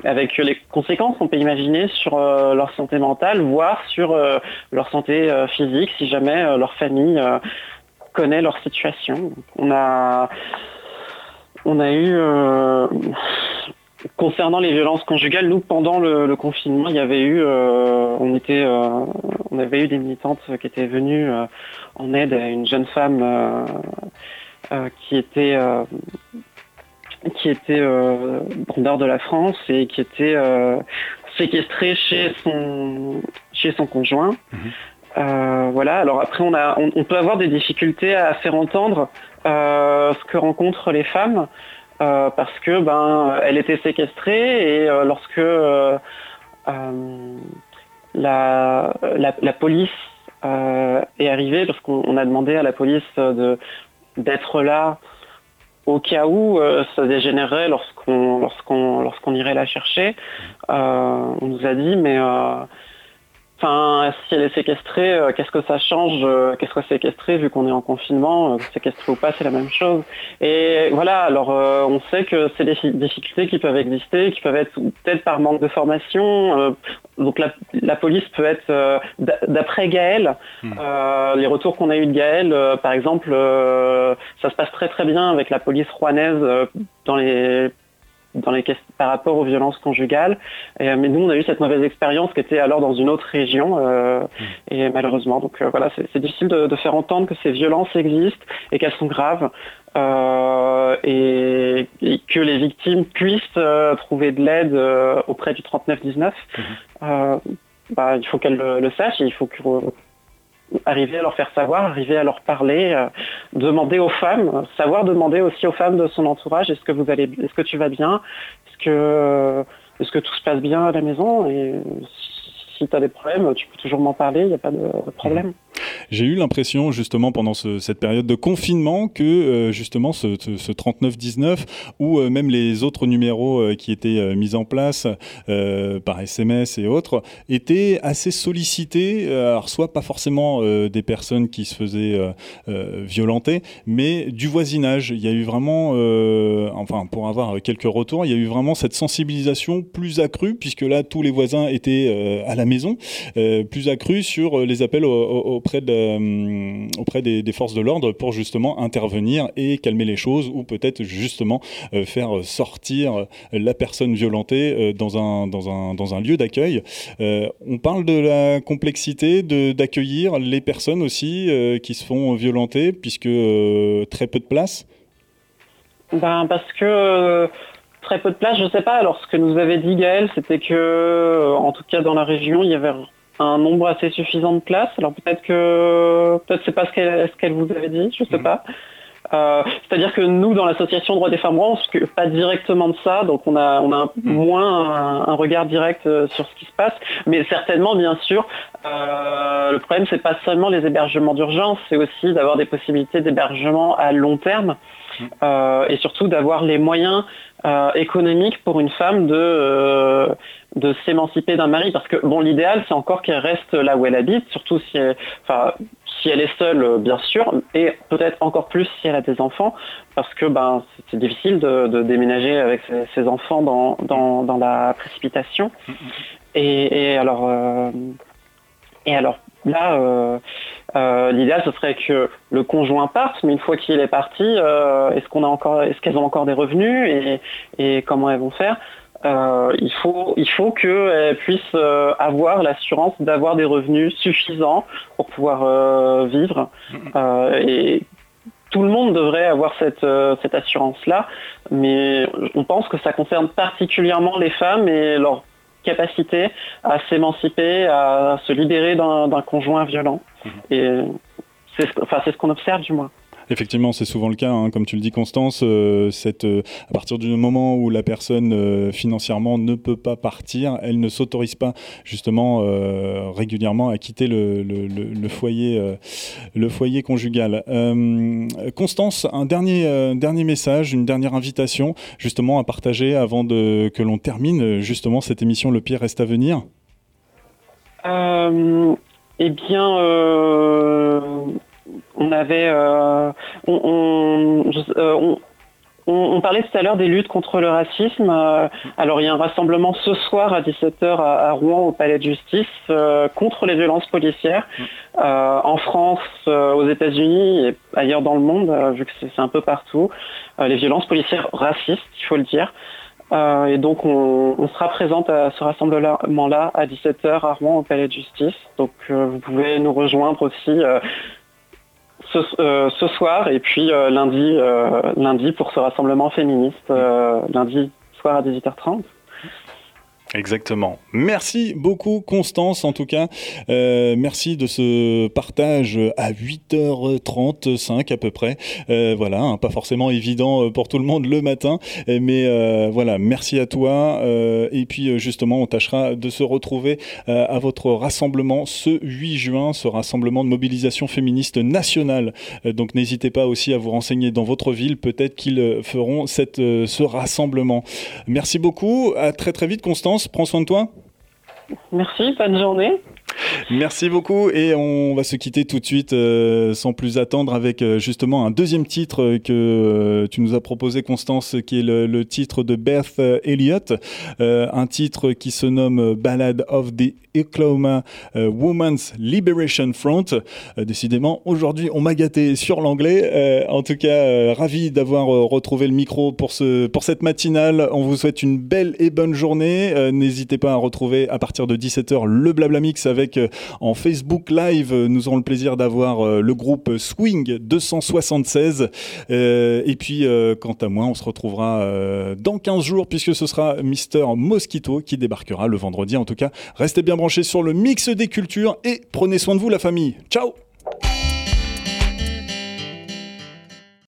avec les conséquences qu'on peut imaginer sur leur santé mentale, voire sur leur santé physique, si jamais leur famille connaît leur situation. On a, on a eu Concernant les violences conjugales, nous pendant le, confinement, il y avait eu, euh, on était, euh, on avait eu des militantes qui étaient venues euh, en aide à une jeune femme qui était, qui était nord de la France et qui était séquestrée chez son, chez son conjoint. Mhm. voilà. Alors après, on a, on, peut avoir des difficultés à faire entendre ce que rencontrent les femmes. Euh, parce que ben elle était séquestrée et euh, lorsque euh, la, la, police est arrivée, parce qu'on a demandé à la police de d'être là au cas où ça dégénérerait lorsqu'on lorsqu'on lorsqu'on irait la chercher. on nous a dit mais Enfin, si elle est séquestrée, euh, qu'est-ce que ça change euh, Qu'est-ce que séquestrée vu qu'on est en confinement euh, Séquestrée ou pas, c'est la même chose. Et voilà, alors on sait que c'est des difficultés qui peuvent exister, qui peuvent être peut-être par manque de formation. donc la, police peut être, d'après Gaël, hmm. les retours qu'on a eu de Gaël, par exemple, ça se passe très très bien avec la police rouennaise dans les dans les par rapport aux violences conjugales. Et, euh, mais nous, on a eu cette mauvaise expérience qui était alors dans une autre région. Euh, mmh. Et malheureusement, donc euh, voilà, c'est difficile de, faire entendre que ces violences existent et qu'elles sont graves. Et, que les victimes puissent trouver de l'aide auprès du 3919. Mmh. Bah, il faut qu'elles le, le, sachent et il faut que arriver à leur faire savoir, arriver à leur parler, euh, demander aux femmes, savoir demander aussi aux femmes de son entourage est-ce que vous allez, est-ce que tu vas bien, est-ce que, que tout se passe bien à la maison si tu as des problèmes, tu peux toujours m'en parler, il n'y a pas de, problème. J'ai eu l'impression justement pendant cette période de confinement que euh, justement ce, 3919 ou euh, même les autres numéros euh, qui étaient mis en place par SMS et autres étaient assez sollicités. alors soit pas forcément des personnes qui se faisaient violenter, mais du voisinage. Il y a eu vraiment, enfin pour avoir quelques retours, il y a eu vraiment cette sensibilisation plus accrue puisque là tous les voisins étaient à la maison, plus accrue sur les appels auprès euh, des, forces de l'ordre pour justement intervenir et calmer les choses ou peut-être justement euh, faire sortir la personne violentée euh, dans un lieu d'accueil. on parle de la complexité d'accueillir les personnes aussi qui se font violenter puisque très peu de place? Ben parce que très peu de place, je ne sais pas. Alors ce que nous avait dit Gaël, c'était que, en tout cas dans la région, il y avait un nombre assez suffisant de places. Alors peut-être que peut-être c'est pas ce qu'elle ce vous avait dit, je sais mhm. pas. Euh, c'est-à-dire que nous, dans l'association Droits des femmes, on ne s'occupe pas directement de ça, donc on a, on a mhm. moins un, regard direct euh, sur ce qui se passe. Mais certainement, bien sûr, euh, le problème, c'est pas seulement les hébergements d'urgence, c'est aussi d'avoir des possibilités d'hébergement à long terme. Mhm. et surtout d'avoir les moyens économiques pour une femme de, de s'émanciper d'un mari. Parce que bon l'idéal c'est encore qu'elle reste là où elle habite surtout si elle, enfin si elle est seule euh, bien sûr et peut-être encore plus si elle a des enfants parce que ben c'est difficile de, déménager avec ses, enfants dans, dans, la précipitation. Et, alors euh, et alors là euh, l'idéal ce serait que le conjoint parte mais une fois qu'il est parti est-ce qu'on a encore est-ce qu'elles ont encore des revenus et, comment elles vont faire euh, il faut il faut qu'elle puisse euh, avoir l'assurance d'avoir des revenus suffisants pour pouvoir euh, vivre. Et tout le monde devrait avoir cette, cette assurance-là, mais on pense que ça concerne particulièrement les femmes et leur capacité à s'émanciper, à se libérer d'un conjoint violent. Mmh. Et c'est enfin, ce qu'on observe du moins. Effectivement, c'est souvent le cas, hein. comme tu le dis, Constance. Euh, euh, à partir du moment où la personne euh, financièrement ne peut pas partir, elle ne s'autorise pas justement régulièrement à quitter le, foyer, le foyer conjugal. Constance, un dernier, message, une dernière invitation, justement à partager avant que l'on termine justement cette émission. Le pire reste à venir. eh bien on avait, euh, euh, on, On, parlait tout à l'heure des luttes contre le racisme. Euh, alors il y a un rassemblement ce soir à 17h à, Rouen au Palais de Justice contre les violences policières en France, aux États-Unis et ailleurs dans le monde, vu que c'est un peu partout. les violences policières racistes, il faut le dire. et donc on, on, sera présente à ce rassemblement-là à 17h à Rouen au Palais de Justice. Donc vous pouvez nous rejoindre aussi euh, ce, soir et puis euh, lundi, euh, lundi pour ce rassemblement féministe, lundi soir à 18h30. Exactement. Merci beaucoup Constance en tout cas. Euh, merci de ce partage à 8h35 à peu près. Euh, voilà, hein, pas forcément évident euh, pour tout le monde le matin, mais euh, voilà, merci à toi. Euh, et puis justement, on tâchera de se retrouver à votre rassemblement ce 8 juin, ce rassemblement de mobilisation féministe nationale. donc n'hésitez pas aussi à vous renseigner dans votre ville, peut-être qu'ils feront cette, ce rassemblement. Merci beaucoup, à très très vite Constance. Prends soin de toi. Merci, bonne journée. Merci beaucoup et on va se quitter tout de suite euh, sans plus attendre avec euh, justement un deuxième titre que euh, tu nous as proposé Constance qui est le, titre de Beth Elliott, un titre qui se nomme Ballad of the Oklahoma Women's Liberation Front. décidément aujourd'hui on m'a gâté sur l'anglais. en tout cas ravi d'avoir retrouvé le micro pour, ce, pour cette matinale. On vous souhaite une belle et bonne journée. N'hésitez pas à retrouver à partir de 17h le Blabla Mix avec euh, en Facebook Live. Euh, nous aurons le plaisir d'avoir euh, le groupe Swing 276. et puis, quant à moi, on se retrouvera dans 15 jours puisque ce sera Mister Mosquito qui débarquera le vendredi. En tout cas, restez bien branchés sur le mix des cultures et prenez soin de vous, la famille. Ciao